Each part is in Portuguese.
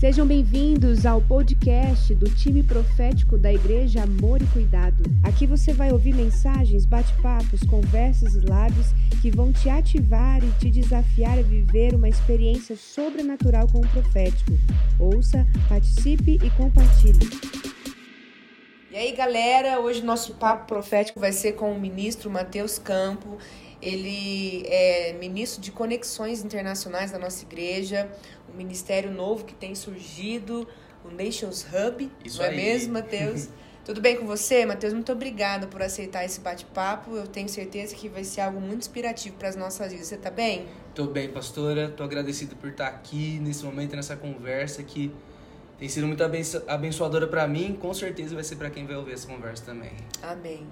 Sejam bem-vindos ao podcast do time profético da Igreja Amor e Cuidado. Aqui você vai ouvir mensagens, bate-papos, conversas e lives que vão te ativar e te desafiar a viver uma experiência sobrenatural com o profético. Ouça, participe e compartilhe. E aí, galera, hoje nosso papo profético vai ser com o ministro Matheus Campo. Ele é ministro de Conexões Internacionais da nossa igreja, ministério novo que tem surgido, o Nations Hub. Isso não é aí. mesmo, Matheus? Tudo bem com você, Matheus? Muito obrigada por aceitar esse bate-papo. Eu tenho certeza que vai ser algo muito inspirativo para as nossas vidas. Você tá bem? Tô bem, pastora. Tô agradecido por estar aqui nesse momento, nessa conversa que tem sido muito abenço- abençoadora para mim. Com certeza vai ser para quem vai ouvir essa conversa também. Amém.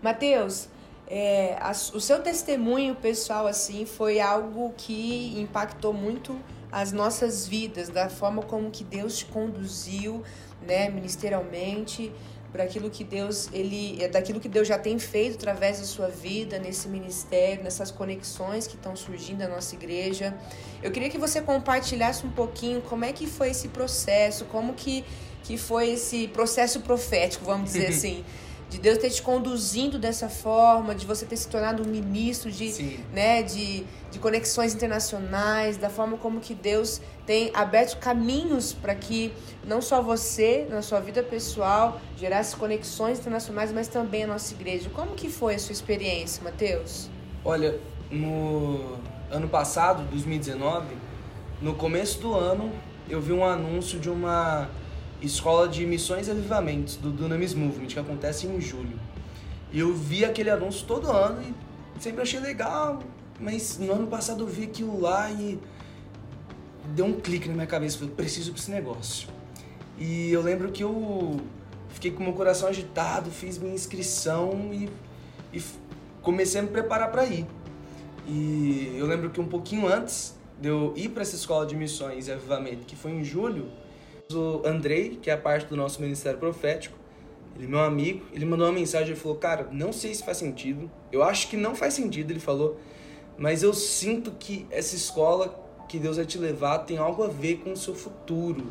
Mateus, é, o seu testemunho pessoal assim foi algo que impactou muito as nossas vidas, da forma como que Deus te conduziu, né, ministerialmente, por aquilo que Deus ele é daquilo que Deus já tem feito através da sua vida nesse ministério, nessas conexões que estão surgindo na nossa igreja. Eu queria que você compartilhasse um pouquinho como é que foi esse processo, como que que foi esse processo profético, vamos dizer assim, de Deus ter te conduzindo dessa forma, de você ter se tornado um ministro de, Sim. né, de, de conexões internacionais, da forma como que Deus tem aberto caminhos para que não só você, na sua vida pessoal, gerasse conexões internacionais, mas também a nossa igreja. Como que foi a sua experiência, Mateus? Olha, no ano passado, 2019, no começo do ano, eu vi um anúncio de uma escola de missões e avivamentos do Dunamis Movement, que acontece em julho. E eu vi aquele anúncio todo ano e sempre achei legal, mas no ano passado eu vi aquilo lá e deu um clique na minha cabeça, falei, preciso desse negócio. E eu lembro que eu fiquei com meu coração agitado, fiz minha inscrição e, e comecei a me preparar para ir. E eu lembro que um pouquinho antes de eu ir para essa escola de missões e avivamento, que foi em julho, o Andrei, que é a parte do nosso ministério profético, ele é meu amigo, ele mandou uma mensagem e falou: Cara, não sei se faz sentido, eu acho que não faz sentido, ele falou, mas eu sinto que essa escola que Deus vai te levar tem algo a ver com o seu futuro,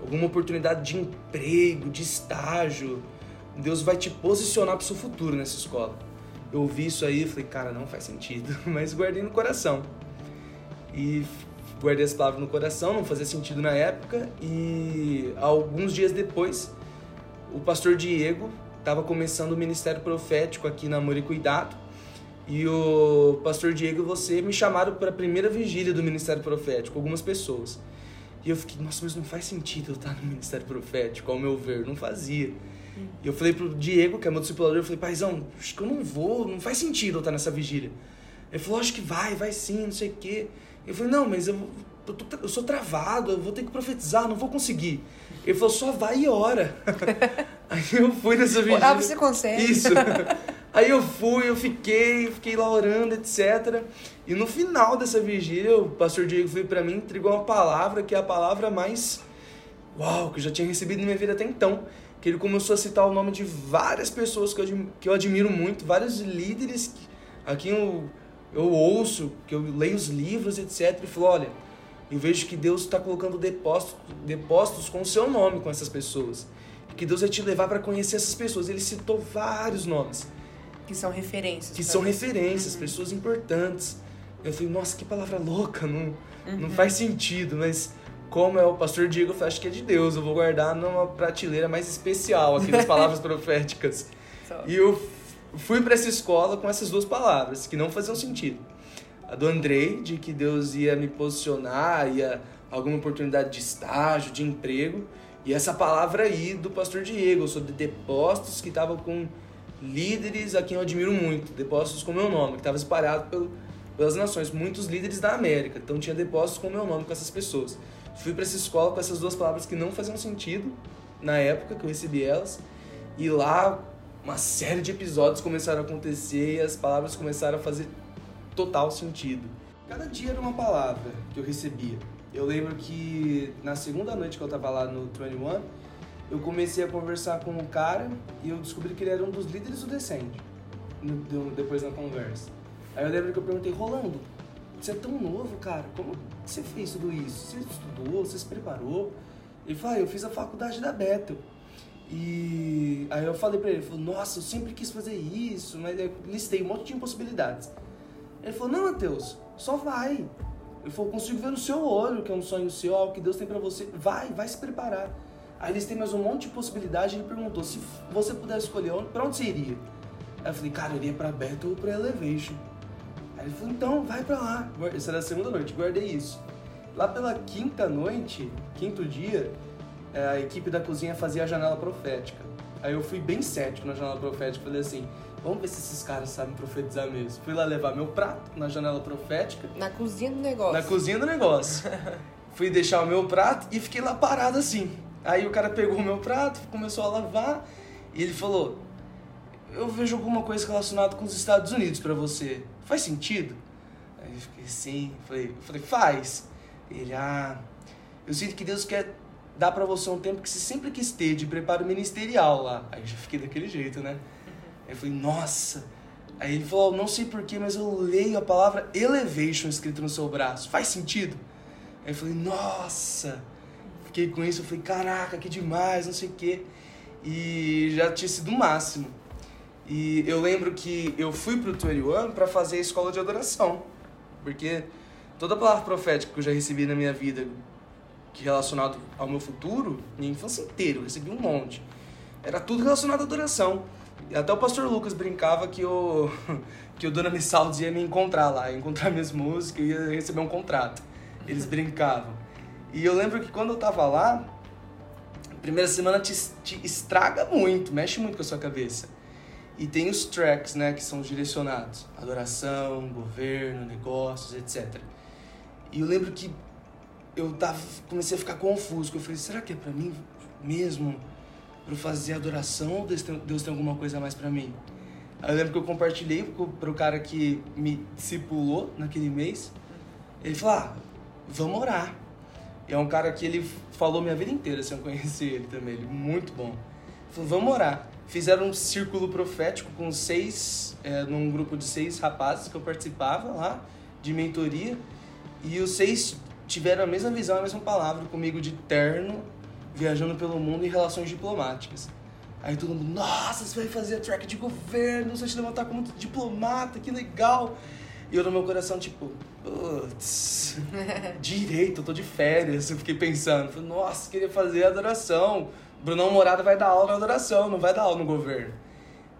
alguma oportunidade de emprego, de estágio. Deus vai te posicionar para o seu futuro nessa escola. Eu ouvi isso aí e falei, cara, não faz sentido, mas guardei no coração. E guardei as palavras no coração, não fazia sentido na época. E alguns dias depois, o pastor Diego estava começando o ministério profético aqui na Amor e Cuidado. E o pastor Diego e você me chamaram para a primeira vigília do ministério profético, algumas pessoas. E eu fiquei, nossa, mas não faz sentido eu estar no ministério profético, ao meu ver, não fazia. E eu falei pro Diego, que é meu discipulador, eu falei, paizão, acho que eu não vou, não faz sentido eu estar nessa vigília. Ele falou, acho que vai, vai sim, não sei o quê. Eu falei, não, mas eu, eu, tô eu sou travado, eu vou ter que profetizar, não vou conseguir. Ele falou, só vai e ora. Aí eu fui nessa vigília. Ah, você consegue. Isso. Aí eu fui, eu fiquei, fiquei lá orando, etc. E no final dessa vigília, o pastor Diego veio pra mim e entregou uma palavra que é a palavra mais uau, que eu já tinha recebido na minha vida até então. Que ele começou a citar o nome de várias pessoas que eu, que eu admiro muito, vários líderes que, a quem eu, eu ouço, que eu leio os livros, etc. E falou: olha, eu vejo que Deus está colocando depósitos, depósitos com o seu nome com essas pessoas. Que Deus vai te levar para conhecer essas pessoas. Ele citou vários nomes Que são referências. que são você. referências, Uhum. pessoas importantes. Eu falei, nossa, que palavra louca, não, Uhum. não faz sentido, mas como é o pastor Diego, eu acho que é de Deus, eu vou guardar numa prateleira mais especial aqui das palavras proféticas. Só. E eu fui para essa escola com essas duas palavras, que não faziam sentido. A do Andrei, de que Deus ia me posicionar, ia alguma oportunidade de estágio, de emprego. E essa palavra aí do pastor Diego, sobre depósitos que estavam com líderes a quem eu admiro muito, depósitos com meu nome, que estava espalhado pelo, pelas nações, muitos líderes da América. Então tinha depósitos com meu nome com essas pessoas. Fui para essa escola com essas duas palavras que não faziam sentido na época que eu recebi elas. E lá uma série de episódios começaram a acontecer e as palavras começaram a fazer total sentido. Cada dia era uma palavra que eu recebia. Eu lembro que na segunda noite que eu tava lá no 21, eu comecei a conversar com um cara e eu descobri que ele era um dos líderes do Descende, depois na conversa. Aí eu lembro que eu perguntei, Rolando, você é tão novo, cara, como você fez tudo isso? Você estudou, você se preparou? Ele falou, ah, eu fiz a faculdade da Bethel. E aí eu falei pra ele, ele falou, nossa, eu sempre quis fazer isso, mas eu listei um monte de impossibilidades. Ele falou, não, Matheus, só vai. Ele falou, consigo ver no seu olho que é um sonho seu, algo que Deus tem para você. Vai, vai se preparar. Aí têm mais um monte de possibilidade. Ele perguntou se você pudesse escolher onde, pra onde você iria. Aí eu falei, cara, eu iria pra Bethel ou pra Elevation. Aí ele falou, então vai pra lá. Isso era a segunda noite, guardei isso. Lá pela quinta noite, quinto dia, a equipe da cozinha fazia a janela profética. Aí eu fui bem cético na janela profética, falei assim, vamos ver se esses caras sabem profetizar mesmo. Fui lá levar meu prato na janela profética. Na cozinha do negócio. Na cozinha do negócio. fui deixar o meu prato e fiquei lá parado assim. Aí o cara pegou o meu prato, começou a lavar e ele falou: Eu vejo alguma coisa relacionada com os Estados Unidos para você. Faz sentido? Aí eu fiquei assim, falei, falei, faz. Ele, ah, eu sinto que Deus quer dar para você um tempo que você sempre quis ter de preparo ministerial lá. Aí eu já fiquei daquele jeito, né? Aí eu falei, nossa. Aí ele falou, não sei porquê, mas eu leio a palavra elevation escrito no seu braço. Faz sentido? Aí eu falei, nossa. Fiquei com isso, eu falei, caraca, que demais, não sei o quê. E já tinha sido o máximo. E eu lembro que eu fui pro 21 para fazer a escola de adoração. Porque toda palavra profética que eu já recebi na minha vida, relacionado ao meu futuro, minha infância inteira, eu recebi um monte. Era tudo relacionado à adoração. E até o pastor Lucas brincava que o, que o Dona Missaldes ia me encontrar lá, ia encontrar minhas músicas, e ia receber um contrato. Eles brincavam. E eu lembro que quando eu tava lá, a primeira semana te, te estraga muito, mexe muito com a sua cabeça. E tem os tracks, né, que são direcionados: adoração, governo, negócios, etc. E eu lembro que eu tava, comecei a ficar confuso, eu falei, será que é para mim mesmo para fazer adoração ou Deus tem, Deus tem alguma coisa a mais para mim? Aí eu lembro que eu compartilhei pro cara que me discipulou naquele mês. Ele falou: ah, vamos orar. E é um cara que ele falou minha vida inteira, se assim, eu conheci ele também, ele muito bom. Ele falou: vamos orar. Fizeram um círculo profético com seis, é, num grupo de seis rapazes que eu participava lá, de mentoria. E os seis tiveram a mesma visão, a mesma palavra comigo de terno, viajando pelo mundo em relações diplomáticas. Aí todo mundo, nossa, você vai fazer track de governo, você vai te levantar como diplomata, que legal. E eu no meu coração, tipo, putz, direito, eu tô de férias. Eu fiquei pensando, falei, nossa, queria fazer adoração. Brunão Morada vai dar aula na adoração, não vai dar aula no governo.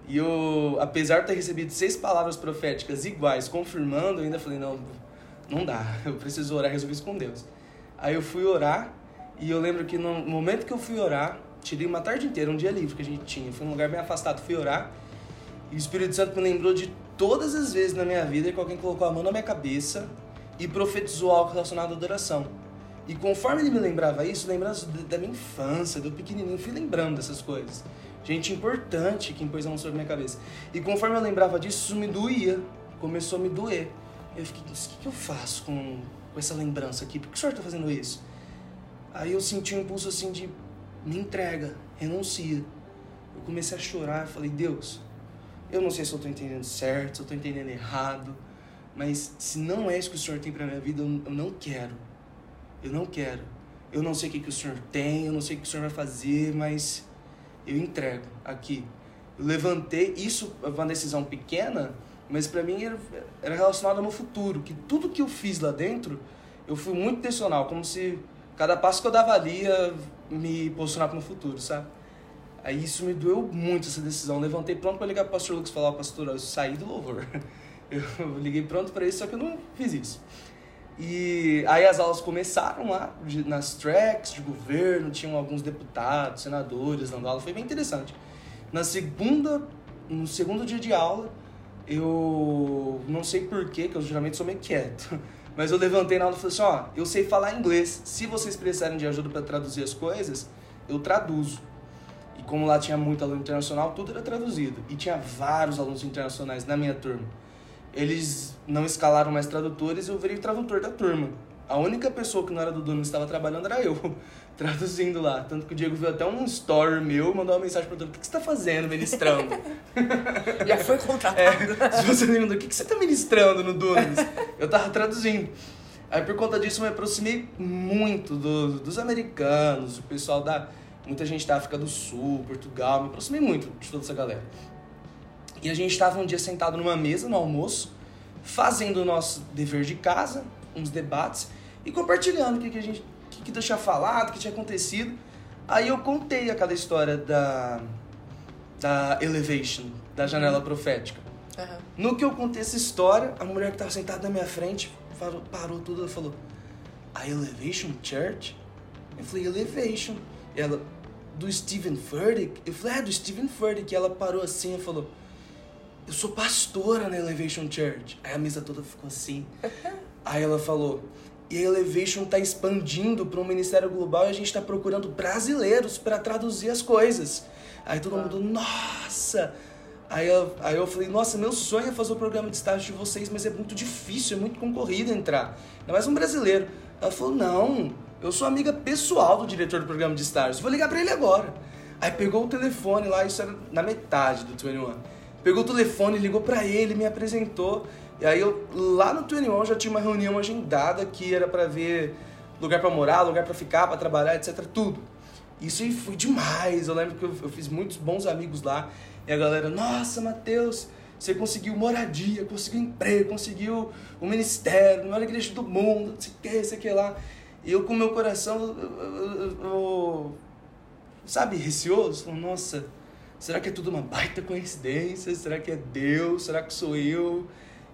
E eu, apesar de ter recebido seis palavras proféticas iguais, confirmando, eu ainda falei, não, não dá, eu preciso orar, resolvi isso com Deus. Aí eu fui orar, e eu lembro que no momento que eu fui orar, tirei uma tarde inteira, um dia livre que a gente tinha, fui num lugar bem afastado, fui orar, e o Espírito Santo me lembrou de todas as vezes na minha vida que alguém colocou a mão na minha cabeça e profetizou algo relacionado à adoração. E conforme ele me lembrava isso, lembrando da minha infância, do pequenininho, fui lembrando dessas coisas. Gente importante que impôs a mão sobre a minha cabeça. E conforme eu lembrava disso, isso me doía. Começou a me doer. Eu fiquei, o que, que eu faço com, com essa lembrança aqui? Por que o senhor está fazendo isso? Aí eu senti um impulso assim de, me entrega, renuncia. Eu comecei a chorar, falei, Deus, eu não sei se eu estou entendendo certo, se eu estou entendendo errado, mas se não é isso que o Senhor tem para minha vida, eu não quero. Eu não quero. Eu não sei o que, que o Senhor tem, eu não sei o que o Senhor vai fazer, mas eu entrego aqui. Eu levantei, isso é uma decisão pequena, mas para mim era, era relacionado ao meu futuro, que tudo que eu fiz lá dentro, eu fui muito intencional, como se cada passo que eu dava ali ia me posicionar para o futuro, sabe? Aí isso me doeu muito, essa decisão. Levantei pronto para ligar para o pastor Lucas e falar, pastor, eu saí do louvor. Eu liguei pronto para isso, só que eu não fiz isso. E aí as aulas começaram lá, nas tracks de governo, tinham alguns deputados, senadores dando aula, foi bem interessante. Na segunda, no segundo dia de aula, eu não sei porquê, que eu geralmente sou meio quieto, mas eu levantei na aula e falei assim, ó, eu sei falar inglês, se vocês precisarem de ajuda para traduzir as coisas, eu traduzo como lá tinha muito aluno internacional, tudo era traduzido. E tinha vários alunos internacionais na minha turma. Eles não escalaram mais tradutores, eu virei tradutor da turma. A única pessoa que não era do Dunamis estava trabalhando era eu, traduzindo lá. Tanto que o Diego viu até um story meu, mandou uma mensagem para o o que, que você está fazendo, ministrando? Já foi contratado. É, se você pergunta, o que, que você está ministrando no Dunamis? Eu tava traduzindo. Aí por conta disso eu me aproximei muito do, dos americanos, o pessoal da. Muita gente da África do Sul, Portugal, me aproximei muito de toda essa galera. E a gente estava um dia sentado numa mesa no almoço, fazendo o nosso dever de casa, uns debates, e compartilhando o que, que a gente que, que tinha falado, o que tinha acontecido. Aí eu contei aquela história da, da Elevation, da janela profética. Uhum. No que eu contei essa história, a mulher que estava sentada na minha frente falou, parou tudo e falou: A Elevation Church? Eu falei: Elevation. E ela, do Stephen Furtick? Eu falei: É, do Stephen Furtick. E ela parou assim e falou: Eu sou pastora na Elevation Church. Aí a mesa toda ficou assim. Aí ela falou: e a Elevation está expandindo para um ministério global e a gente está procurando brasileiros para traduzir as coisas. Aí todo mundo, nossa! Aí eu, aí eu falei, nossa, meu sonho é fazer o programa de estágio de vocês, mas é muito difícil, é muito concorrido entrar. Ainda mais um brasileiro. Ela falou, não, eu sou amiga pessoal do diretor do programa de estágio, vou ligar para ele agora. Aí pegou o telefone lá, isso era na metade do 21. Pegou o telefone, ligou para ele, me apresentou. E aí eu, lá no 21 já tinha uma reunião agendada que era para ver lugar para morar, lugar para ficar, para trabalhar, etc, tudo. Isso foi demais. Eu lembro que eu, eu, fiz muitos bons amigos lá e a galera, nossa, Matheus, você conseguiu moradia, conseguiu emprego, conseguiu o ministério, a maior igreja do mundo, não sei o que, sei que lá. E eu com meu coração, eu, eu, sabe, receoso, nossa, será que é tudo uma baita coincidência? Será que é Deus? Será que sou eu?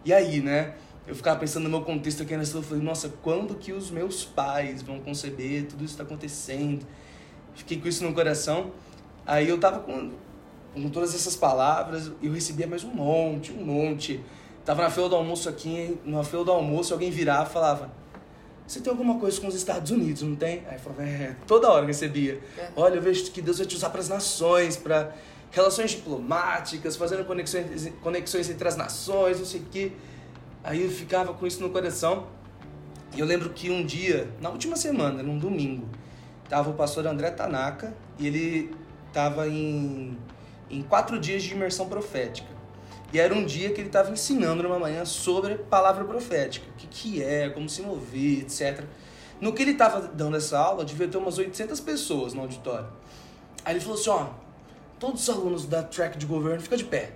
E aí, né? Eu ficava pensando no meu contexto aqui nessa, eu falei, nossa, quando que os meus pais vão conceber? Tudo isso está acontecendo. Fiquei com isso no coração. Aí eu tava com, com todas essas palavras e eu recebia mais um monte, um monte. Tava na fila do almoço aqui, na fila do almoço, alguém virava e falava: Você tem alguma coisa com os Estados Unidos, não tem? Aí eu falava: É, toda hora eu recebia. É. Olha, eu vejo que Deus vai te usar para as nações, para relações diplomáticas, fazendo conexões, conexões entre as nações, não sei o quê. Aí eu ficava com isso no coração. E eu lembro que um dia, na última semana, num domingo, tava o pastor André Tanaka e ele tava em, em quatro dias de imersão profética. E era um dia que ele estava ensinando numa manhã sobre palavra profética, o que, que é, como se mover, etc. No que ele estava dando essa aula, devia ter umas 800 pessoas no auditório. Aí ele falou assim, ó, todos os alunos da track de governo ficam de pé.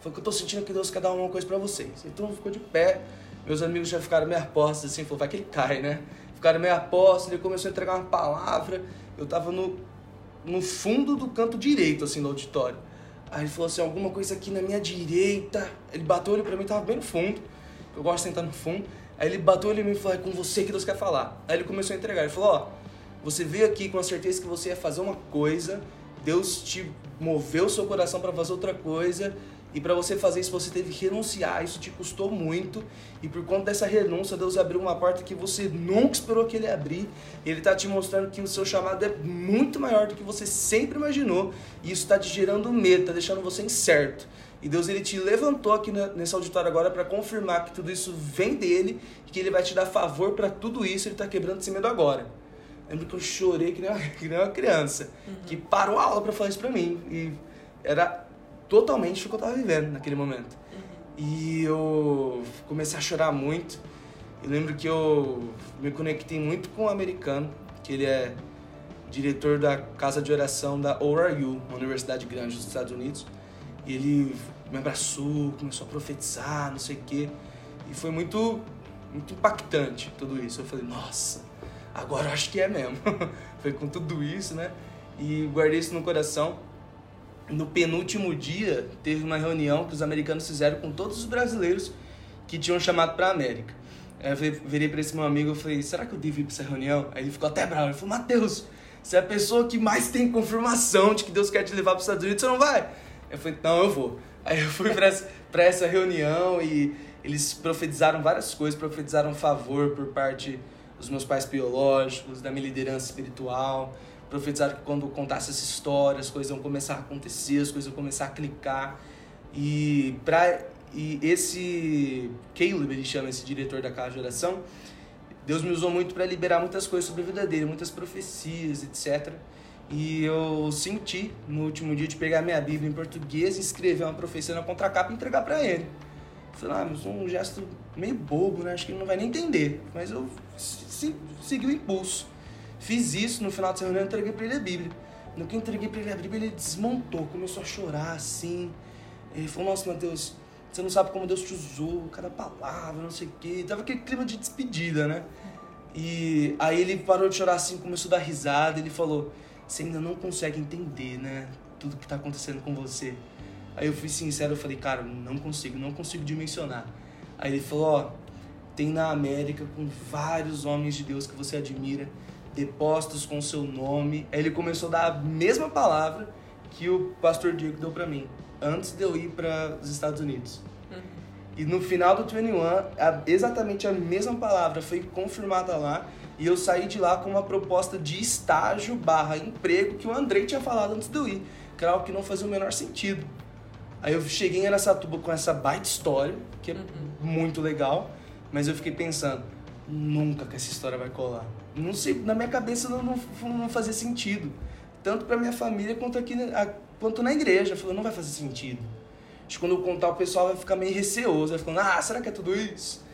Foi que eu tô sentindo que Deus quer dar uma coisa para vocês. Então ficou de pé. Meus amigos já ficaram meio apostos assim, falou, vai que ele cai, né? Ficaram meio apostos, ele começou a entregar uma palavra. Eu tava no, no fundo do canto direito, assim, do auditório. Aí ele falou assim, alguma coisa aqui na minha direita. Ele bateu ele pra mim, tava bem no fundo. Eu gosto de sentar no fundo. Aí ele bateu ele em mim e falou, é com você que Deus quer falar. Aí ele começou a entregar. Ele falou, ó, você veio aqui com a certeza que você ia fazer uma coisa Deus te moveu o seu coração para fazer outra coisa e para você fazer isso você teve que renunciar, isso te custou muito e por conta dessa renúncia Deus abriu uma porta que você nunca esperou que ele abrir. Ele está te mostrando que o seu chamado é muito maior do que você sempre imaginou e isso está te gerando medo, está deixando você incerto. E Deus ele te levantou aqui nesse auditório agora para confirmar que tudo isso vem dele que ele vai te dar favor para tudo isso. Ele está quebrando esse medo agora. Lembro que eu chorei que nem uma, que nem uma criança, uhum. que parou a aula para falar isso para mim. E era totalmente o que eu tava vivendo naquele momento. Uhum. E eu comecei a chorar muito. Eu lembro que eu me conectei muito com um americano, que ele é diretor da casa de oração da ORU, uma universidade grande dos Estados Unidos. E ele me abraçou, começou a profetizar, não sei o quê. E foi muito, muito impactante tudo isso. Eu falei, nossa, agora eu acho que é mesmo. Foi com tudo isso, né? E guardei isso no coração. No penúltimo dia, teve uma reunião que os americanos fizeram com todos os brasileiros que tinham chamado para a América. Aí eu virei para esse meu amigo e falei: será que eu devo ir para essa reunião? Aí ele ficou até bravo. Ele falou: Mateus, você é a pessoa que mais tem confirmação de que Deus quer te levar para os Estados Unidos, você não vai? Eu falei: não, eu vou. Aí eu fui para essa, reunião e eles profetizaram várias coisas, profetizaram favor por parte dos meus pais biológicos, da minha liderança espiritual. Profetizaram que quando eu contasse essa história, as coisas iam começar a acontecer, as coisas iam começar a clicar. E, pra, e esse Caleb, ele chama esse diretor da casa de oração, Deus me usou muito para liberar muitas coisas sobre a vida dele, muitas profecias, etc. E eu senti no último dia de pegar minha Bíblia em português escrever uma profecia na contracapa e entregar para ele. Ah, mas um gesto meio bobo, né? Acho que ele não vai nem entender. Mas eu segui o impulso. Fiz isso, no final de semana eu entreguei para ele a Bíblia. No que eu entreguei para ele a Bíblia, ele desmontou, começou a chorar assim. Ele falou, nossa, Mateus, você não sabe como Deus te usou, cada palavra, não sei o quê. Tava aquele clima de despedida, né? E aí ele parou de chorar assim, começou a dar risada. Ele falou: Você ainda não consegue entender, né? Tudo que tá acontecendo com você. Aí eu fui sincero, eu falei: Cara, não consigo, não consigo dimensionar. Aí ele falou: Ó, tem na América com vários homens de Deus que você admira, depostos com seu nome. Aí ele começou a dar a mesma palavra que o pastor Diego deu para mim antes de eu ir para os Estados Unidos. E no final do 21, a, exatamente a mesma palavra foi confirmada lá e eu saí de lá com uma proposta de estágio barra emprego que o Andrei tinha falado antes de eu ir, algo que não fazia o menor sentido. Aí eu cheguei em Aracatuba com essa baita história, que é uhum. muito legal, mas eu fiquei pensando, nunca que essa história vai colar. Não sei, na minha cabeça não, não, não fazia sentido. Tanto para minha família quanto aqui quanto na igreja. Falou, não vai fazer sentido. Acho que quando eu contar, o pessoal vai ficar meio receoso, vai falando, ah, será que é tudo isso?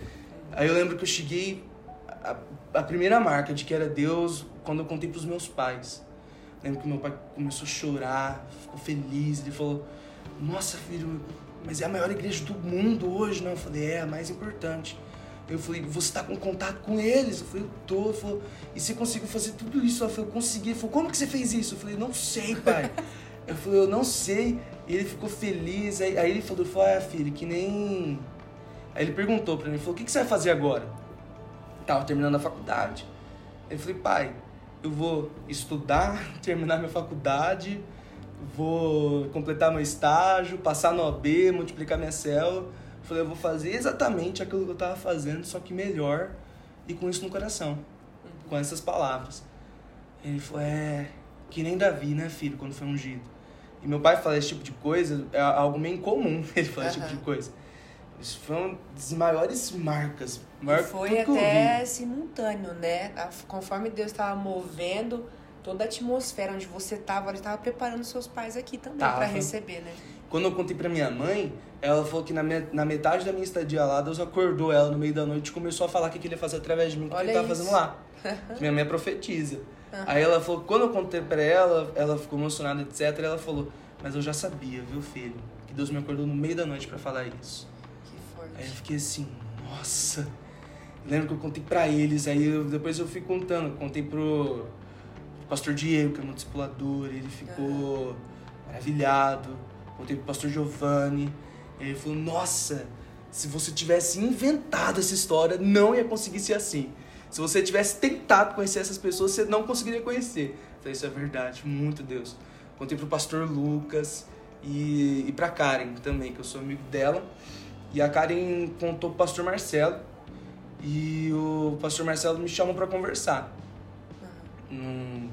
Aí eu lembro que eu cheguei a, a primeira marca de que era Deus quando eu contei para os meus pais. Lembro que meu pai começou a chorar, ficou feliz, ele falou, nossa filho, mas é a maior igreja do mundo hoje, não? Eu falei, é a mais importante. Eu falei, você está com contato com eles? Eu falei, eu tô. Ele falou, e você conseguiu fazer tudo isso? Eu falei, eu consegui. Ele falou, como que você fez isso? Eu falei, não sei, pai. Eu falei, eu não sei. E ele ficou feliz. Aí, aí ele falou, falou, ah, filho, que nem. Aí ele perguntou pra mim, falou, o que, que você vai fazer agora? Tava terminando a faculdade. Eu falei, pai, eu vou estudar, terminar minha faculdade, vou completar meu estágio, passar no OB, multiplicar minha célula. Falei, eu vou fazer exatamente aquilo que eu tava fazendo, só que melhor e com isso no coração, com essas palavras. Ele falou, é, que nem Davi, né, filho, quando foi ungido. E meu pai fala esse tipo de coisa, é algo meio incomum ele falar esse tipo de coisa. Isso foi uma das maiores marcas. Maior foi até simultâneo, né? Conforme Deus estava movendo toda a atmosfera onde você estava, ele estava preparando seus pais aqui também para receber, né? Quando eu contei para minha mãe, ela falou que na, minha, na metade da minha estadia lá, Deus acordou ela no meio da noite e começou a falar o que ele ia fazer através de mim, o que ele estava fazendo lá. minha mãe é profetiza. Uhum. Aí ela falou, quando eu contei pra ela, ela ficou emocionada, etc. ela falou, mas eu já sabia, viu, filho? Que Deus me acordou no meio da noite para falar isso. Que forte. Aí eu fiquei assim, nossa. Lembro que eu contei pra eles, aí eu, depois eu fui contando. Contei pro pastor Diego, que é meu discipulador, ele ficou maravilhado. Contei pro pastor Giovanni. Ele falou, nossa, se você tivesse inventado essa história, não ia conseguir ser assim. Se você tivesse tentado conhecer essas pessoas, você não conseguiria conhecer. Falei, isso é verdade, muito Deus. Contei pro pastor Lucas e, e pra Karen também, que eu sou amigo dela. E a Karen contou pro pastor Marcelo. E o pastor Marcelo me chamou para conversar. Num,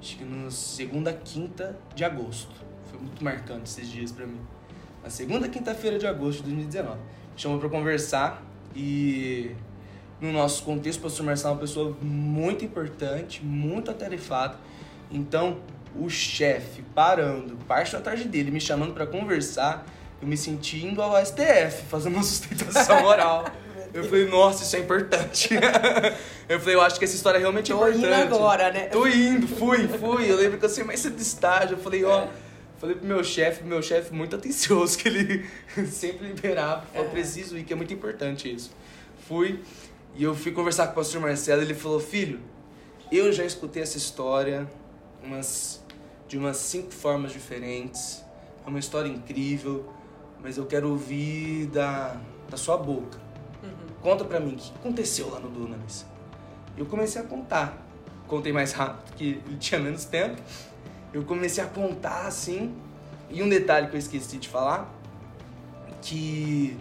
acho que no segunda quinta de agosto. Foi muito marcante esses dias para mim. Na segunda quinta-feira de agosto de 2019. Me chamou para conversar e no nosso contexto, o pastor Marcelo é uma pessoa muito importante, muito atarefada. Então, o chefe parando, parte da tarde dele, me chamando para conversar, eu me senti indo ao STF, fazendo uma sustentação oral. Eu falei, nossa, isso é importante. eu falei, eu acho que essa história é realmente Tô importante. Tô indo agora, né? Tô indo, fui, fui. Eu lembro que eu sei mais cedo do estágio. Eu falei, ó. Falei pro meu chefe, meu chefe muito atencioso, que ele sempre liberava. Falou, é. preciso ir, que é muito importante isso. Fui. E eu fui conversar com o pastor Marcelo ele falou: Filho, eu já escutei essa história umas, de umas cinco formas diferentes. É uma história incrível, mas eu quero ouvir da, da sua boca. Conta pra mim o que aconteceu lá no Dunamis. Eu comecei a contar. Contei mais rápido, que ele tinha menos tempo. Eu comecei a contar assim. E um detalhe que eu esqueci de falar: que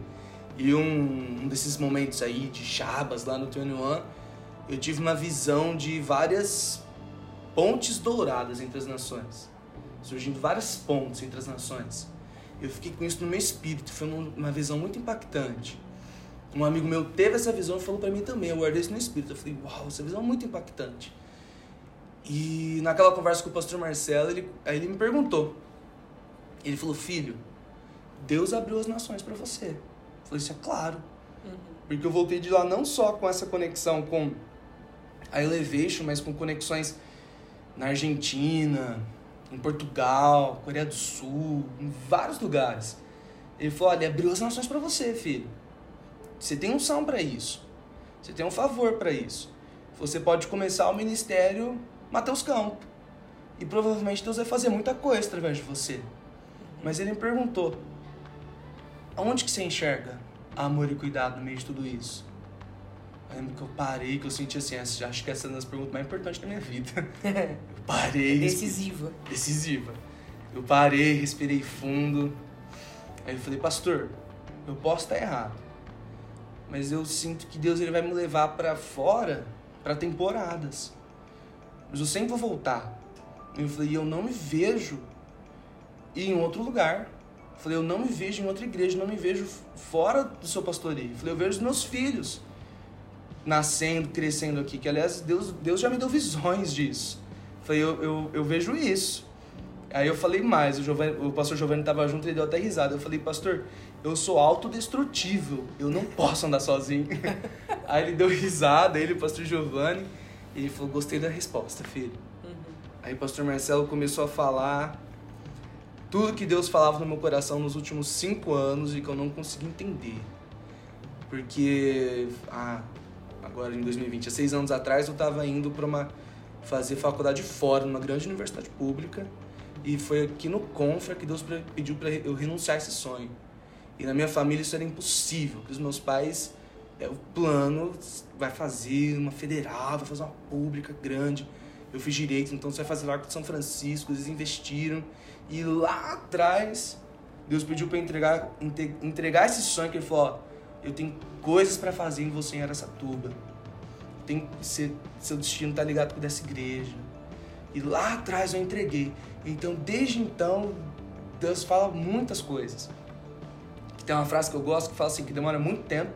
e um, um desses momentos aí de Chabas lá no 21, eu tive uma visão de várias pontes douradas entre as nações. Surgindo várias pontes entre as nações. Eu fiquei com isso no meu espírito, foi uma visão muito impactante. Um amigo meu teve essa visão e falou para mim também. Eu guardei isso no espírito. Eu falei, uau, essa visão é muito impactante. E naquela conversa com o pastor Marcelo, ele, aí ele me perguntou. Ele falou, filho, Deus abriu as nações para você. Eu falei, isso é claro. Uhum. Porque eu voltei de lá não só com essa conexão com a Elevation, mas com conexões na Argentina, em Portugal, Coreia do Sul, em vários lugares. Ele falou: olha, abriu as nações para você, filho. Você tem unção para isso. Você tem um favor para isso. Você pode começar o ministério Mateus Campo. E provavelmente Deus vai fazer muita coisa através de você. Mas ele me perguntou: aonde que você enxerga amor e cuidado no meio de tudo isso? Eu lembro que eu parei, que eu senti assim, acho que essa é uma das perguntas mais importantes da minha vida. Eu parei. Decisiva. Decisiva. Eu parei, respirei fundo. Aí eu falei, pastor, eu posso estar errado. Mas eu sinto que Deus ele vai me levar para fora para temporadas. Mas eu sempre vou voltar. Eu falei, eu não me vejo em outro lugar. Eu falei, eu não me vejo em outra igreja, não me vejo fora do seu pastoreio. Eu falei, eu vejo os meus filhos nascendo, crescendo aqui. Que aliás, Deus, Deus já me deu visões disso. Eu falei, eu, eu, eu vejo isso. Aí eu falei mais, o, Giovanni, o pastor Giovanni estava junto, ele deu até risada. Eu falei, pastor, eu sou autodestrutível, eu não posso andar sozinho. Aí ele deu risada, ele, o pastor Giovanni, e ele falou, gostei da resposta, filho. Uhum. Aí o pastor Marcelo começou a falar tudo que Deus falava no meu coração nos últimos cinco anos e que eu não consegui entender. Porque, ah, agora em 2020, há seis anos atrás, eu estava indo para uma fazer faculdade fora, numa grande universidade pública, e foi aqui no Confra que Deus pediu para eu renunciar a esse sonho. E na minha família isso era impossível, porque os meus pais, é, o plano vai fazer uma federal, vai fazer uma pública grande. Eu fiz direito, então você vai fazer lá com São Francisco, eles investiram. E lá atrás, Deus pediu para entregar, entregar esse sonho, que ele falou, ó, eu tenho coisas para fazer em você em Aracatuba. Tem, seu destino tá ligado com dessa igreja. E lá atrás eu entreguei. Então, desde então, Deus fala muitas coisas. Tem uma frase que eu gosto que fala assim, que demora muito tempo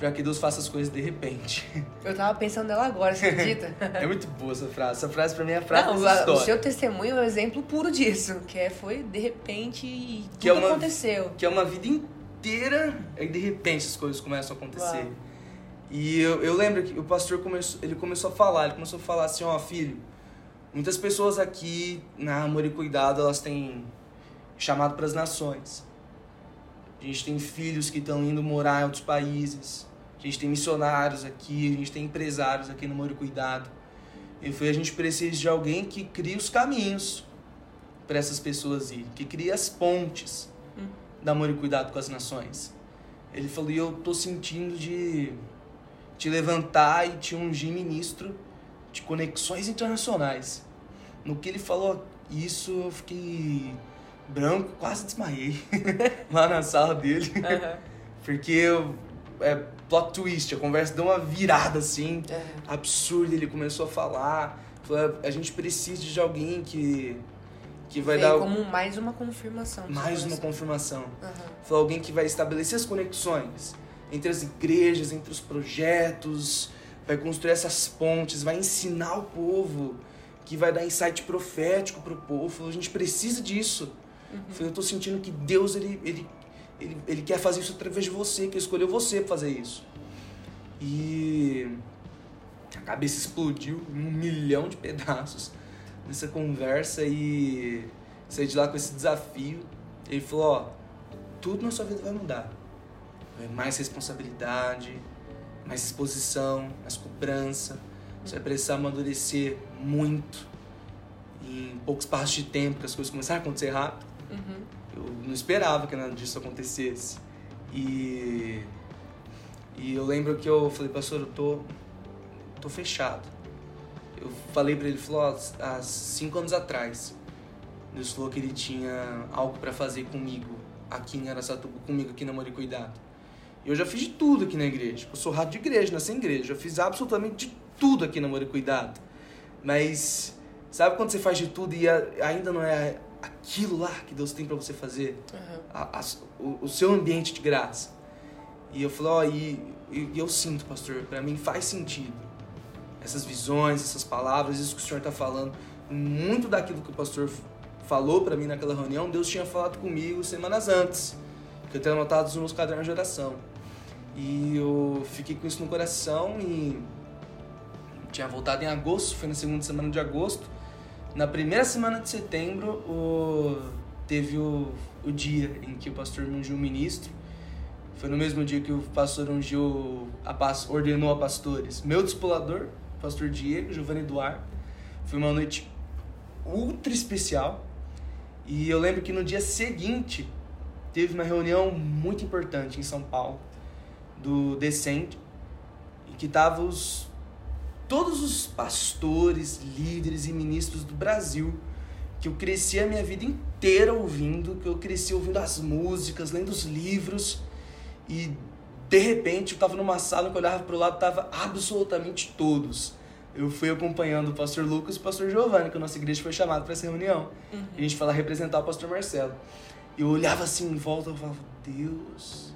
para que Deus faça as coisas de repente. Eu tava pensando nela agora, você acredita? é muito boa essa frase. Essa frase para mim é a frase Não, da história. O seu testemunho é um exemplo puro disso, que é, foi de repente e tudo que é uma, aconteceu. Que é uma vida inteira e de repente as coisas começam a acontecer. Uau. E eu, eu lembro que o pastor começou, ele começou a falar, ele começou a falar assim, ó, oh, filho, muitas pessoas aqui na Amor e Cuidado, elas têm chamado para as nações. A gente tem filhos que estão indo morar em outros países. A gente tem missionários aqui, a gente tem empresários aqui no Amor e Cuidado. E foi a gente precisa de alguém que crie os caminhos para essas pessoas irem, que crie as pontes hum. da Amor e Cuidado com as nações. Ele falou, e eu tô sentindo de te levantar e te ungir ministro de conexões internacionais. No que ele falou isso, eu fiquei branco, quase desmaiei lá na sala dele. Uhum. Porque eu, é plot twist, a conversa deu uma virada assim, absurda. Ele começou a falar, falou, a gente precisa de alguém que que vai Veio dar como mais uma confirmação. Mais uma confirmação. Uhum. Falou alguém que vai estabelecer as conexões entre as igrejas, entre os projetos, vai construir essas pontes, vai ensinar o povo, que vai dar insight profético para o povo. A gente precisa disso. Uhum. Eu estou sentindo que Deus ele, ele, ele, ele quer fazer isso através de você, que escolheu você para fazer isso. E a cabeça explodiu em um milhão de pedaços nessa conversa e saí de lá com esse desafio. Ele falou: Ó, tudo na sua vida vai mudar é mais responsabilidade, mais exposição, mais cobrança. Você vai precisar amadurecer muito em poucos passos de tempo, que as coisas começaram a acontecer rápido. Uhum. Eu não esperava que nada disso acontecesse. E, e eu lembro que eu falei, pastor, eu tô, tô fechado. Eu falei para ele, falou, há cinco anos atrás, Deus falou que ele tinha algo para fazer comigo, aqui em Aracatuba, comigo aqui na Mori Cuidado. Eu já fiz de tudo aqui na igreja. Eu sou rato de igreja, nasci em igreja. Já fiz absolutamente de tudo aqui na Amor e Cuidado. Mas sabe quando você faz de tudo e ainda não é aquilo lá que Deus tem para você fazer? Uhum. A, a, o, o, seu ambiente de graça. E eu falei, ó, oh, e, e, eu sinto, pastor, para mim faz sentido. Essas visões, essas palavras, isso que o senhor está falando, muito daquilo que o pastor falou para mim naquela reunião, Deus tinha falado comigo semanas antes, que eu tenho anotado nos meus cadernos de oração. E eu fiquei com isso no coração e tinha voltado em agosto, foi na segunda semana de agosto. Na primeira semana de setembro, o, teve o, o dia em que o pastor ungiu ministro. Foi no mesmo dia que o pastor ungiu, a, ordenou a pastores. Meu discipulador, pastor Diego, Giovanni Eduardo. Foi uma noite ultra especial. E eu lembro que no dia seguinte teve uma reunião muito importante em São Paulo, do Descende, em que estavam os todos os pastores, líderes e ministros do Brasil que eu cresci a minha vida inteira ouvindo, que eu cresci ouvindo as músicas, lendo os livros e de repente eu estava numa sala que eu olhava para o lado tava absolutamente todos. Eu fui acompanhando o pastor Lucas e o pastor Giovanni, que a nossa igreja foi chamada para essa reunião. Uhum. E a gente foi lá representar o pastor Marcelo. Eu olhava assim em volta e falava, Deus,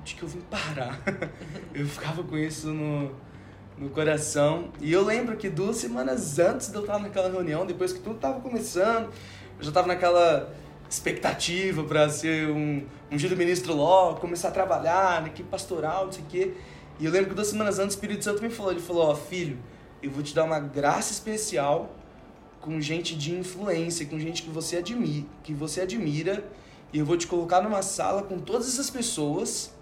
onde que eu vim parar? eu ficava com isso no, no coração. E eu lembro que duas semanas antes de eu estar naquela reunião, depois que tudo estava começando, eu já estava naquela expectativa para ser um, um giro ministro logo, começar a trabalhar na equipe pastoral, não sei o quê. E eu lembro que duas semanas antes o Espírito Santo me falou, ele falou, ó oh, filho, eu vou te dar uma graça especial com gente de influência, com gente que você admira, que você admira, e eu vou te colocar numa sala com todas essas pessoas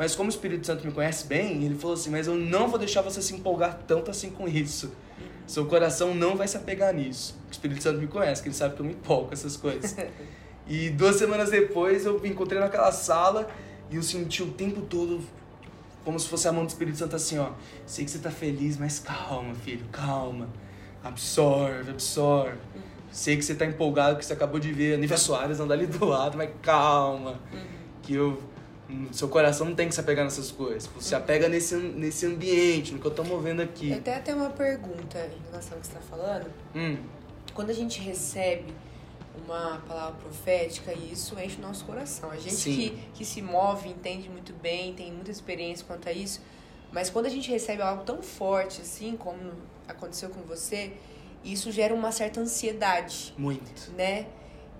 mas como o Espírito Santo me conhece bem, ele falou assim: Mas eu não vou deixar você se empolgar tanto assim com isso. Seu coração não vai se apegar nisso. O Espírito Santo me conhece, que ele sabe que eu me empolgo com essas coisas. e duas semanas depois eu me encontrei naquela sala e eu senti o tempo todo como se fosse a mão do Espírito Santo assim: Ó, sei que você tá feliz, mas calma, filho, calma. Absorve, absorve. Sei que você tá empolgado, que você acabou de ver a Nívia Soares andar ali do lado, mas calma. Uhum. Que eu seu coração não tem que se apegar nessas coisas. Você uhum. apega nesse, nesse ambiente, no que eu tô movendo aqui. Até tem uma pergunta em relação ao que você tá falando. Hum. Quando a gente recebe uma palavra profética, isso enche o nosso coração. A gente que, que se move, entende muito bem, tem muita experiência quanto a isso. Mas quando a gente recebe algo tão forte assim, como aconteceu com você, isso gera uma certa ansiedade. Muito. Né?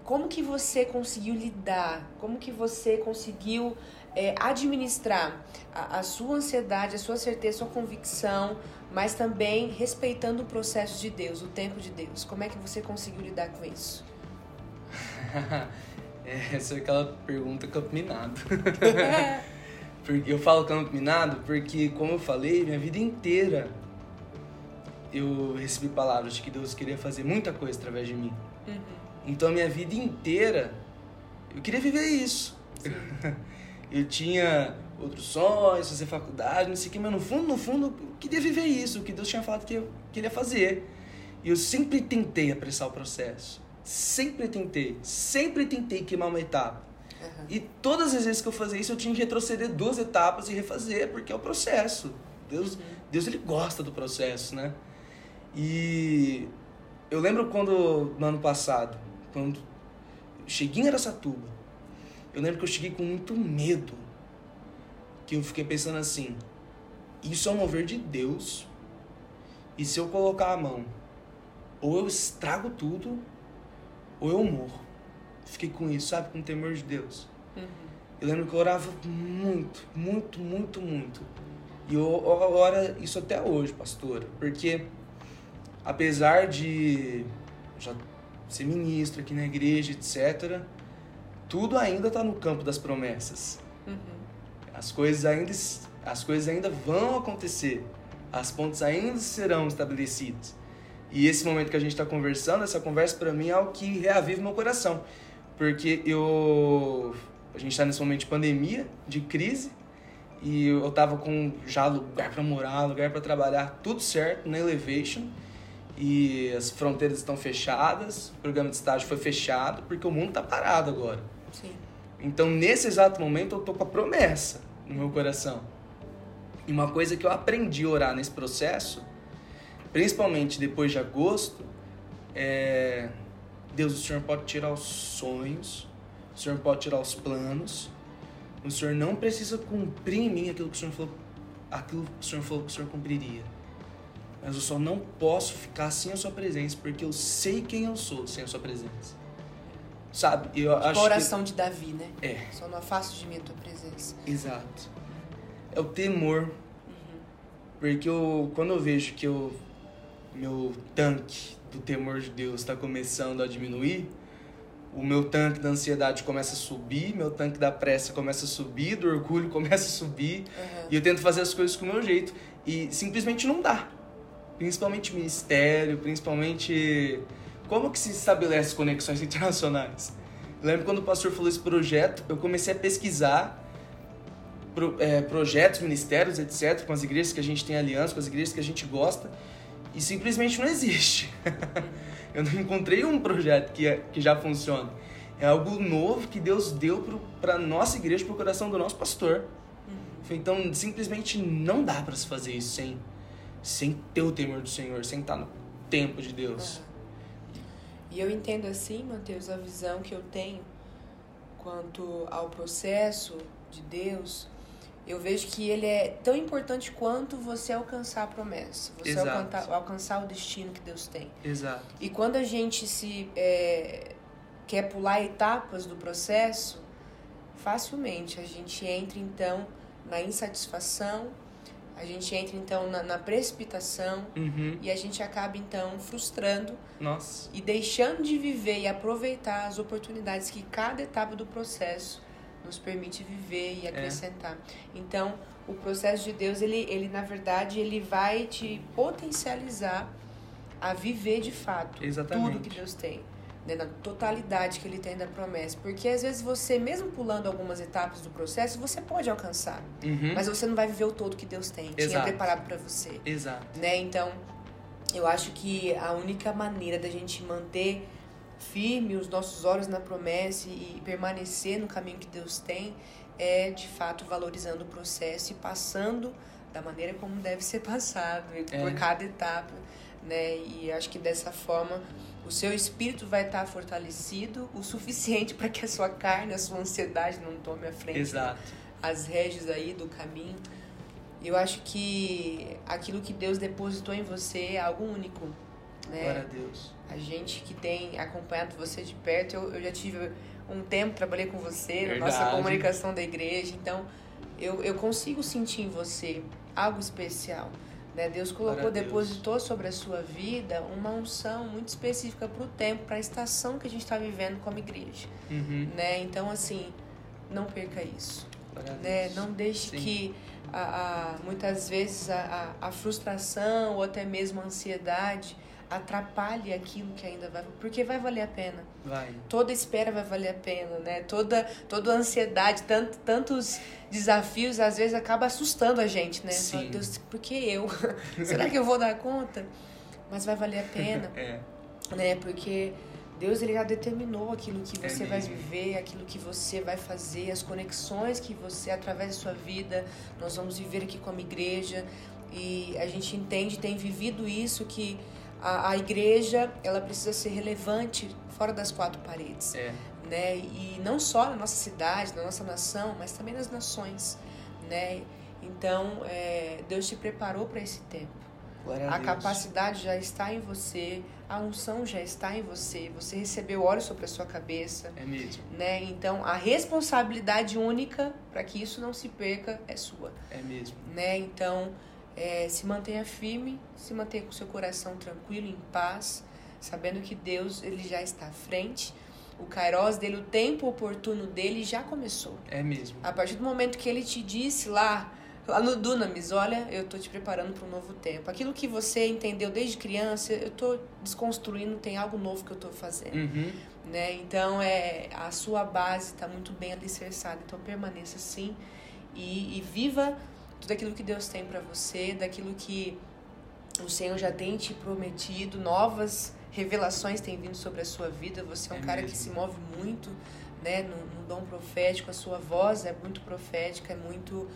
Como que você conseguiu lidar? Como que você conseguiu é, administrar a, a, sua ansiedade, a sua certeza, a sua convicção, mas também respeitando o processo de Deus, o tempo de Deus. Como é que você conseguiu lidar com isso? É, essa é aquela pergunta campo minado. eu falo campo minado porque, como eu falei, minha vida inteira eu recebi palavras de que Deus queria fazer muita coisa através de mim. Uhum. Então, a minha vida inteira, eu queria viver isso. eu tinha outros sonhos, fazer faculdade, não sei o que, mas no fundo, no fundo, eu queria viver isso, o que Deus tinha falado que eu queria fazer. E eu sempre tentei apressar o processo. Sempre tentei. Sempre tentei queimar uma etapa. Uhum. E todas as vezes que eu fazia isso, eu tinha que retroceder duas etapas e refazer, porque é o processo. Deus, uhum. Deus ele gosta do processo, né? E eu lembro quando, no ano passado, quando cheguei em Aracatuba, eu lembro que eu cheguei com muito medo. Que eu fiquei pensando assim: isso é um mover de Deus. E se eu colocar a mão, ou eu estrago tudo, ou eu morro. Fiquei com isso, sabe? Com temor de Deus. Uhum. Eu lembro que eu orava muito, muito, muito, muito. E eu oro isso até hoje, pastora. Porque, apesar de já ser ministro aqui na igreja, etc., tudo ainda está no campo das promessas. Uhum. As, coisas ainda, as coisas ainda vão acontecer. As pontes ainda serão estabelecidas. E esse momento que a gente está conversando, essa conversa para mim é o que reaviva meu coração. Porque eu. A gente está nesse momento de pandemia, de crise, e eu tava com já lugar para morar, lugar para trabalhar, tudo certo na Elevation. E as fronteiras estão fechadas, o programa de estágio foi fechado, porque o mundo está parado agora. Sim. Então, nesse exato momento, eu tô com a promessa no meu coração. E uma coisa que eu aprendi a orar nesse processo, principalmente depois de agosto, é: Deus, o Senhor pode tirar os sonhos, o Senhor pode tirar os planos, O Senhor não precisa cumprir em mim aquilo que o Senhor falou, aquilo que o Senhor falou que o Senhor cumpriria. Mas eu só não posso ficar sem a sua presença, porque eu sei quem eu sou sem a sua presença. Sabe? Eu tipo acho a oração que... de Davi, né? É. Só não afasto de mim a tua presença. Exato. É o temor. Uhum. Porque eu, quando eu vejo que eu, meu tanque do temor de Deus está começando a diminuir, o meu tanque da ansiedade começa a subir, meu tanque da pressa começa a subir, do orgulho começa a subir, uhum. e eu tento fazer as coisas com o meu jeito. E simplesmente não dá. Principalmente ministério, principalmente. Como que se estabelece conexões internacionais? Eu lembro quando o pastor falou esse projeto, eu comecei a pesquisar pro, é, projetos, ministérios, etc., com as igrejas que a gente tem aliança, com as igrejas que a gente gosta, e simplesmente não existe. Eu não encontrei um projeto que, é, que já funcione. É algo novo que Deus deu para nossa igreja, para o coração do nosso pastor. Uhum. Então, simplesmente não dá para se fazer isso sem, sem ter o temor do Senhor, sem estar no tempo de Deus. Uhum. E eu entendo assim, Mateus, a visão que eu tenho quanto ao processo de Deus eu vejo que ele é tão importante quanto você alcançar a promessa, você alcançar, alcançar, o destino que Deus tem. Exato. E quando a gente se é, quer pular etapas do processo, facilmente a gente entra então na insatisfação, a gente entra então na, na precipitação uhum. e a gente acaba então frustrando Nossa. e deixando de viver e aproveitar as oportunidades que cada etapa do processo nos permite viver e é. acrescentar. É. Então, o processo de Deus, ele, ele na verdade, ele vai te potencializar a viver de fato Exatamente. tudo que Deus tem. Né, na totalidade que ele tem da promessa. Porque às vezes você, mesmo pulando algumas etapas do processo, você pode alcançar. Uhum. Mas você não vai viver o todo que Deus tem, Exato. tinha preparado para você. Exato. Né? Então, eu acho que a única maneira da gente manter firme os nossos olhos na promessa e permanecer no caminho que Deus tem é de fato valorizando o processo e passando da maneira como deve ser passado é. por cada etapa, né? E acho que dessa forma o seu espírito vai estar fortalecido o suficiente para que a sua carne, a sua ansiedade não tome a frente. Exato. As rédeas aí do caminho. Eu acho que aquilo que Deus depositou em você é algo único. Né? Glória a Deus. A gente que tem acompanhado você de perto, eu, eu já tive um tempo, trabalhei com você na nossa comunicação da igreja, então eu, eu consigo sentir em você algo especial. Né? Deus colocou, depositou sobre a sua vida uma unção muito específica para o tempo, para a estação que a gente está vivendo como igreja. Uhum. Né? Então, assim, não perca isso. Né? Não deixe Sim. que a, a, muitas vezes a, a, a frustração ou até mesmo a ansiedade atrapalhe aquilo que ainda vai porque vai valer a pena. Vai. Toda espera vai valer a pena né? Toda toda ansiedade tanto, tantos desafios às vezes acaba assustando a gente né? Sim. Fala, Deus por que eu? Será que eu vou dar conta? Mas vai valer a pena é. né? Porque Deus ele já determinou aquilo que você é vai viver, aquilo que você vai fazer, as conexões que você através da sua vida nós vamos viver aqui como igreja. E a gente entende, tem vivido isso que a, a igreja ela precisa ser relevante fora das quatro paredes. É. Né? E não só na nossa cidade, na nossa nação, mas também nas nações. Né? Então, é, Deus te preparou para esse tempo. a, a capacidade já está em você, a unção já está em você, você recebeu óleo sobre a sua cabeça. É mesmo. Né? Então, a responsabilidade única para que isso não se perca é sua. É mesmo. Né? Então, é, se mantenha firme, se mantenha com seu coração tranquilo, em paz, sabendo que Deus ele já está à frente. O Kairos dele, o tempo oportuno dele já começou. É mesmo. A partir do momento que ele te disse lá, lá no Dunamis, olha, eu estou te preparando para um novo tempo. Aquilo que você entendeu desde criança, eu estou desconstruindo, tem algo novo que eu estou fazendo. Uhum. Né? Então, é, a sua base está muito bem alicerçada. Então, permaneça assim e, e viva tudo aquilo que Deus tem para você, daquilo que o Senhor já tem te prometido, novas revelações têm vindo sobre a sua vida. Você é um é cara mesmo. que se move muito né, no, no, dom profético, a sua voz é muito profética, é muito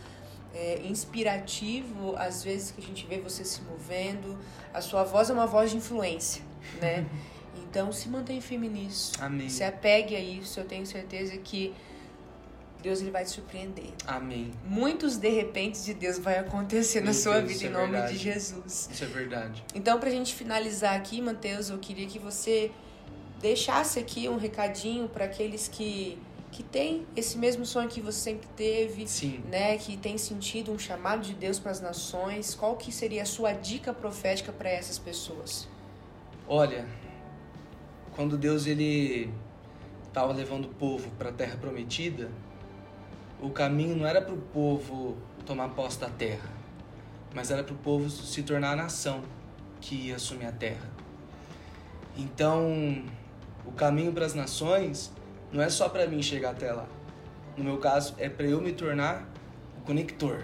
é, inspirativo, às vezes que a gente vê você se movendo. A sua voz é uma voz de influência, né? Então se mantenha firme nisso. Amém. Se apegue a isso, eu tenho certeza que Deus ele vai te surpreender. Amém. Muitos de repente de Deus vai acontecer na Meu sua Deus, vida em é nome verdade. de Jesus. Isso é verdade. Então, pra gente finalizar aqui, Mateus, eu queria que você deixasse aqui um recadinho para aqueles que que têm esse mesmo sonho que você sempre teve, Sim. né, que tem sentido um chamado de Deus para as nações. Qual que seria a sua dica profética para essas pessoas? Olha, quando Deus ele estava levando o povo para a terra prometida, o caminho não era para o povo tomar posse da terra, mas era para o povo se tornar a nação que ia assumir a terra. Então, o caminho para as nações não é só para mim chegar até lá. No meu caso, é para eu me tornar o conector,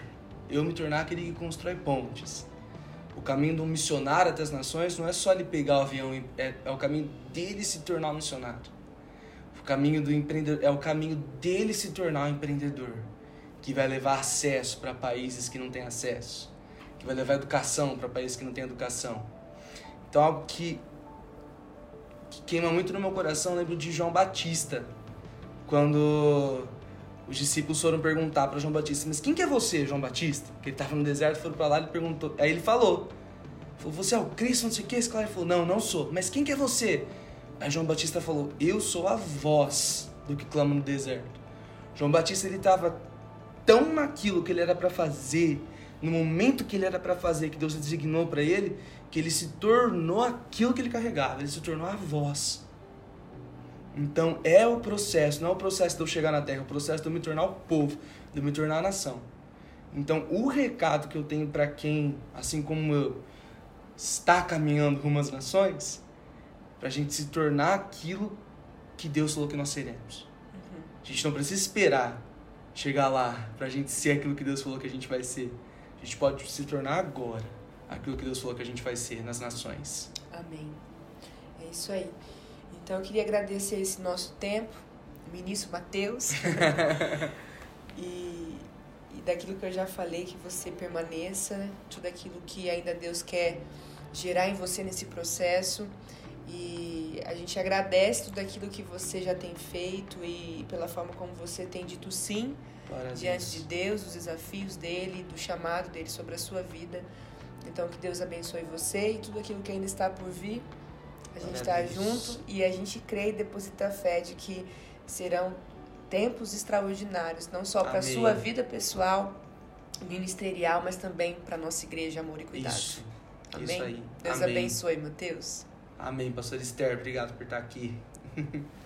eu me tornar aquele que constrói pontes. O caminho do missionário até as nações não é só ele pegar o avião, é, é o caminho dele se tornar um missionário. Caminho do empreendedor é o caminho dele se tornar um empreendedor, que vai levar acesso para países que não têm acesso, que vai levar educação para países que não têm educação. Então algo que, que queima muito no meu coração, eu lembro de João Batista, quando os discípulos foram perguntar para João Batista, mas quem que é você, João Batista? Porque ele estava no deserto, foram para lá, ele perguntou, aí ele falou, falou, você é o Cristo, não sei o que, esse cara falou, não, não sou, mas quem que é você? Aí João Batista falou, eu sou a voz do que clama no deserto. João Batista, ele estava tão naquilo que ele era para fazer, no momento que ele era para fazer, que Deus designou para ele, que ele se tornou aquilo que ele carregava, ele se tornou a voz. Então é o processo, não é o processo de eu chegar na terra, é o processo de eu me tornar o povo, de eu me tornar a nação. Então o recado que eu tenho para quem, assim como eu, está caminhando rumo às nações, para a gente se tornar aquilo que Deus falou que nós seremos. A gente não precisa esperar chegar lá para a gente ser aquilo que Deus falou que a gente vai ser. A gente pode se tornar agora aquilo que Deus falou que a gente vai ser nas nações. Amém. É isso aí. Então eu queria agradecer esse nosso tempo, o ministro Mateus. e, e daquilo que eu já falei, que você permaneça, tudo aquilo que ainda Deus quer gerar em você nesse processo. E a gente agradece tudo aquilo que você já tem feito e pela forma como você tem dito sim Glória diante de Deus, dos desafios dele, do chamado dele sobre a sua vida. Então que Deus abençoe você e tudo aquilo que ainda está por vir. A gente Glória está junto e a gente crê e deposita a fé de que serão tempos extraordinários, não só para a sua vida pessoal, ministerial, mas também para nossa igreja Amor e Cuidado. Isso. Amém? Isso aí. Deus Amém. abençoe, Mateus. Amém, pastor Esther. Obrigado por estar aqui.